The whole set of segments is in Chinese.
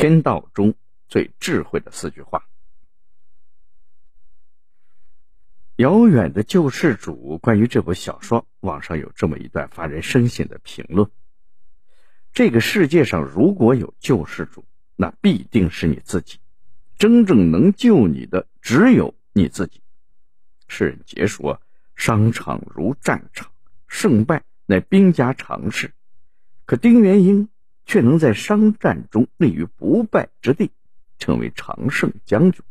天道中最智慧的四句话。遥远的救世主关于这部小说，网上有这么一段发人深省的评论：这个世界上如果有救世主，那必定是你自己。真正能救你的，只有你自己。世人皆说商场如战场，胜败乃兵家常事，可丁元英却能在商战中立于不败之地，成为常胜将军。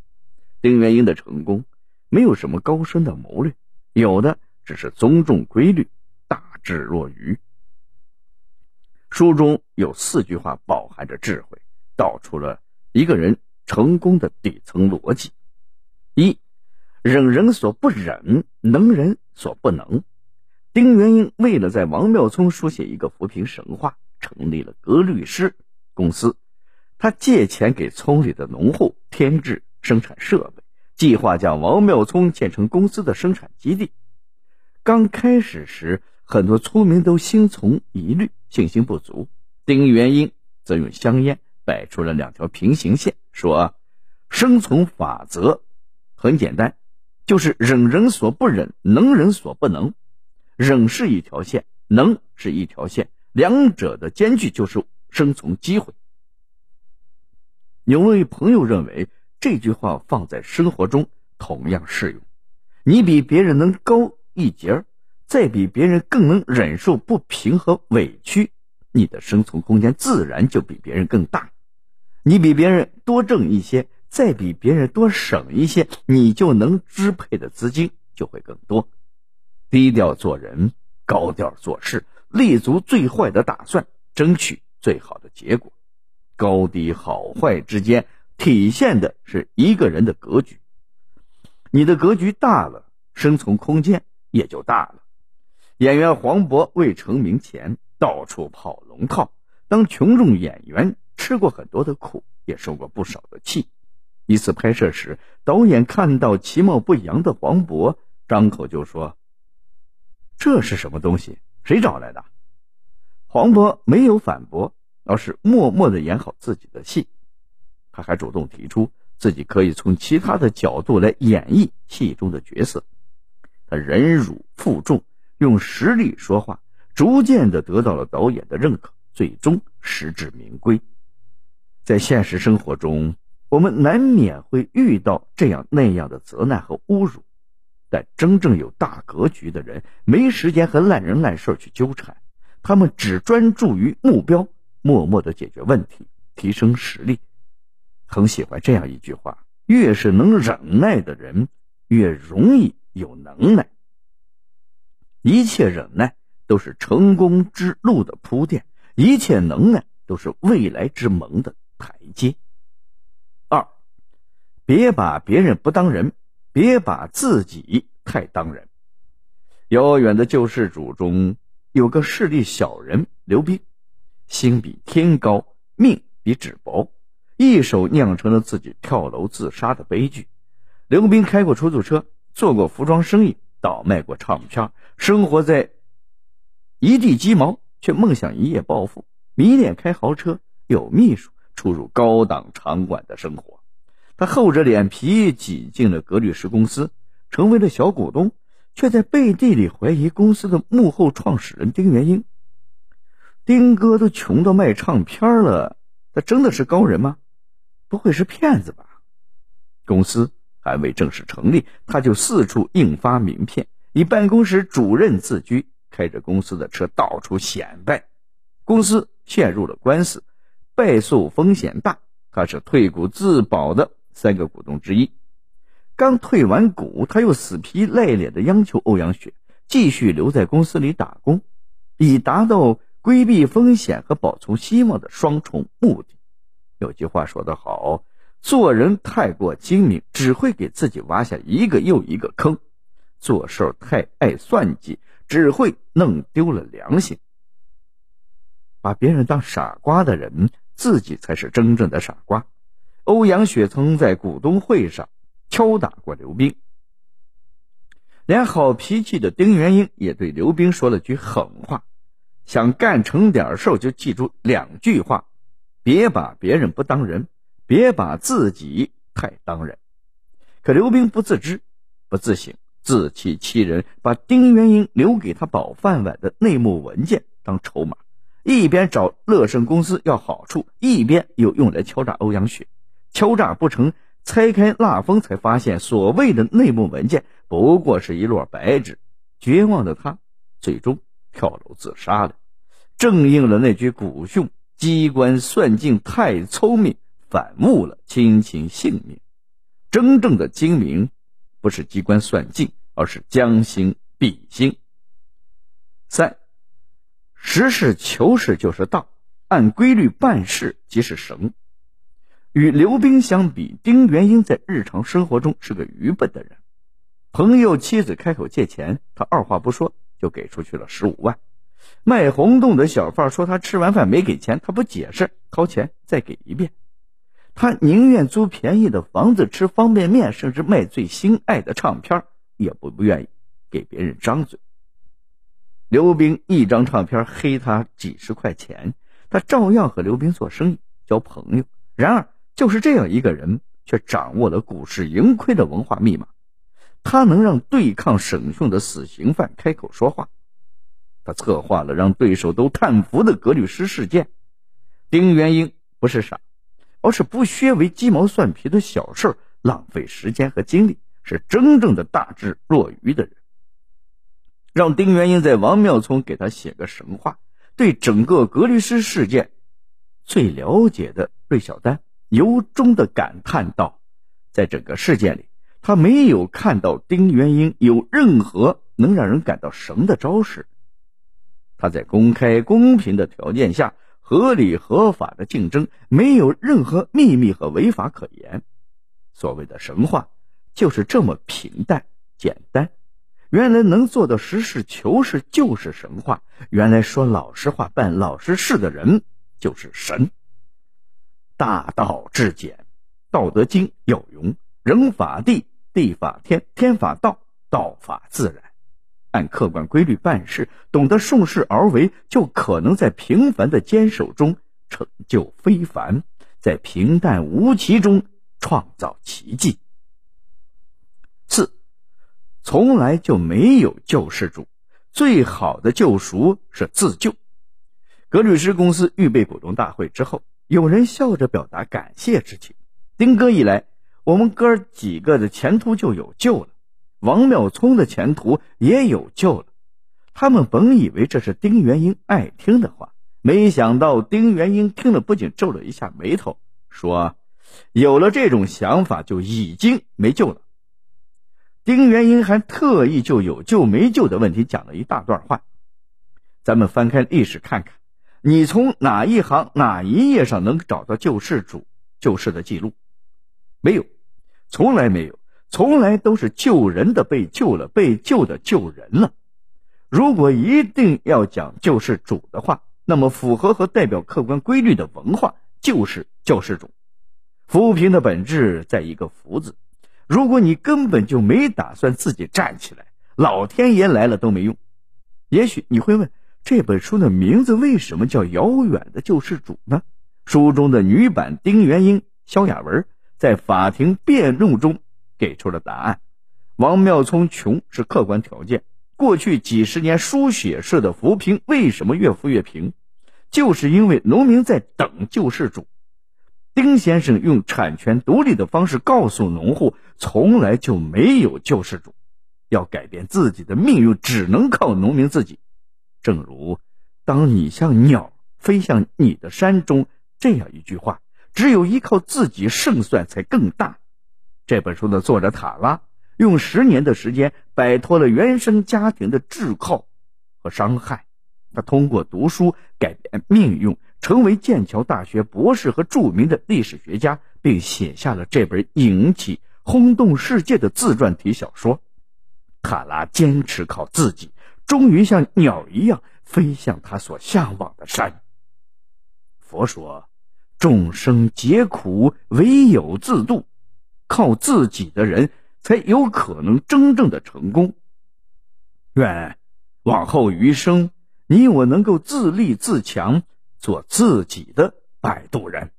丁元英的成功。没有什么高深的谋略，有的只是尊重规律，大智若愚。书中有四句话饱含着智慧，道出了一个人成功的底层逻辑：一，忍人所不忍，能人所不能。丁元英为了在王庙村书写一个扶贫神话，成立了格律师公司，他借钱给村里的农户添置生产设备。计划将王庙村建成公司的生产基地。刚开始时，很多村民都心存疑虑，信心不足。丁元英则用香烟摆出了两条平行线，说：“生存法则很简单，就是忍人所不忍，能人所不能。忍是一条线，能是一条线，两者的间距就是生存机会。”有位朋友认为。这句话放在生活中同样适用。你比别人能高一截儿，再比别人更能忍受不平和委屈，你的生存空间自然就比别人更大。你比别人多挣一些，再比别人多省一些，你就能支配的资金就会更多。低调做人，高调做事，立足最坏的打算，争取最好的结果。高低好坏之间。体现的是一个人的格局，你的格局大了，生存空间也就大了。演员黄渤未成名前到处跑龙套，当群众演员吃过很多的苦，也受过不少的气。一次拍摄时，导演看到其貌不扬的黄渤，张口就说：“这是什么东西？谁找来的？”黄渤没有反驳，而是默默的演好自己的戏。他还主动提出自己可以从其他的角度来演绎戏中的角色。他忍辱负重，用实力说话，逐渐的得到了导演的认可，最终实至名归。在现实生活中，我们难免会遇到这样那样的责难和侮辱，但真正有大格局的人，没时间和烂人烂事去纠缠，他们只专注于目标，默默的解决问题，提升实力。很喜欢这样一句话：越是能忍耐的人，越容易有能耐。一切忍耐都是成功之路的铺垫，一切能耐都是未来之门的台阶。二，别把别人不当人，别把自己太当人。遥远的救世主中有个势利小人刘斌，心比天高，命比纸薄。一手酿成了自己跳楼自杀的悲剧。刘斌开过出租车，做过服装生意，倒卖过唱片，生活在一地鸡毛，却梦想一夜暴富，迷恋开豪车，有秘书，出入高档场馆的生活。他厚着脸皮挤进了格律师公司，成为了小股东，却在背地里怀疑公司的幕后创始人丁元英。丁哥都穷到卖唱片了，他真的是高人吗？不会是骗子吧？公司还未正式成立，他就四处印发名片，以办公室主任自居，开着公司的车到处显摆。公司陷入了官司，败诉风险大。他是退股自保的三个股东之一。刚退完股，他又死皮赖脸的央求欧阳雪继续留在公司里打工，以达到规避风险和保存希望的双重目的。有句话说得好，做人太过精明，只会给自己挖下一个又一个坑；做事太爱算计，只会弄丢了良心。把别人当傻瓜的人，自己才是真正的傻瓜。欧阳雪曾在股东会上敲打过刘冰，连好脾气的丁元英也对刘冰说了句狠话：想干成点事就记住两句话。别把别人不当人，别把自己太当人。可刘冰不自知，不自省，自欺欺人，把丁元英留给他保饭碗的内幕文件当筹码，一边找乐盛公司要好处，一边又用来敲诈欧阳雪。敲诈不成，拆开蜡封才发现，所谓的内幕文件不过是一摞白纸。绝望的他，最终跳楼自杀了，正应了那句古训：“机关算尽太聪明，反误了亲情性命。”真正的精明，不是机关算尽，而是将心比心。三，实事求是就是道，按规律办事即是神。与刘冰相比，丁元英在日常生活中是个愚笨的人。朋友妻子开口借钱，他二话不说就给出去了十五万。卖红豆的小贩说他吃完饭没给钱，他不解释，掏钱再给一遍。他宁愿租便宜的房子吃方便面，甚至卖最心爱的唱片，也不不愿意给别人张嘴。刘冰一张唱片黑他几十块钱，他照样和刘冰做生意交朋友。然而。就是这样一个人，却掌握了股市盈亏的文化密码。他能让对抗审讯的死刑犯开口说话。他策划了让对手都叹服的格律诗事件。丁元英不是傻，而是不削为鸡毛蒜皮的小事浪费时间和精力，是真正的大智若愚的人。让丁元英在王庙村给他写个神话。对整个格律诗事件最了解的芮小丹。由衷的感叹道：“在整个事件里，他没有看到丁元英有任何能让人感到神的招式。他在公开公平的条件下，合理合法的竞争，没有任何秘密和违法可言。所谓的神话，就是这么平淡简单。原来能做到实事求是就是神话。原来说老实话、办老实事的人就是神。”大道至简，《道德经》有云：“人法地，地法天，天法道，道法自然。”按客观规律办事，懂得顺势而为，就可能在平凡的坚守中成就非凡，在平淡无奇中创造奇迹。四，从来就没有救世主，最好的救赎是自救。格律诗公司预备股东大会之后。有人笑着表达感谢之情。丁哥一来，我们哥几个的前途就有救了，王妙聪的前途也有救了。他们本以为这是丁元英爱听的话，没想到丁元英听了不仅皱了一下眉头，说：“有了这种想法，就已经没救了。”丁元英还特意就有救没救的问题讲了一大段话。咱们翻开历史看看。你从哪一行哪一页上能找到救世主救世的记录？没有，从来没有，从来都是救人的被救了，被救的救人了。如果一定要讲救世主的话，那么符合和代表客观规律的文化就是救世主。扶贫的本质在一个“扶”字。如果你根本就没打算自己站起来，老天爷来了都没用。也许你会问。这本书的名字为什么叫《遥远的救世主》呢？书中的女版丁元英萧亚文在法庭辩论中给出了答案：王妙聪穷是客观条件。过去几十年输血式的扶贫为什么越扶越贫？就是因为农民在等救世主。丁先生用产权独立的方式告诉农户，从来就没有救世主，要改变自己的命运，只能靠农民自己。正如，当你像鸟飞向你的山中这样一句话，只有依靠自己胜算才更大。这本书的作者塔拉用十年的时间摆脱了原生家庭的桎梏和伤害，他通过读书改变命运，成为剑桥大学博士和著名的历史学家，并写下了这本引起轰动世界的自传体小说。塔拉坚持靠自己。终于像鸟一样飞向他所向往的山。佛说：“众生皆苦，唯有自度。靠自己的人才有可能真正的成功。”愿往后余生，你我能够自立自强，做自己的摆渡人。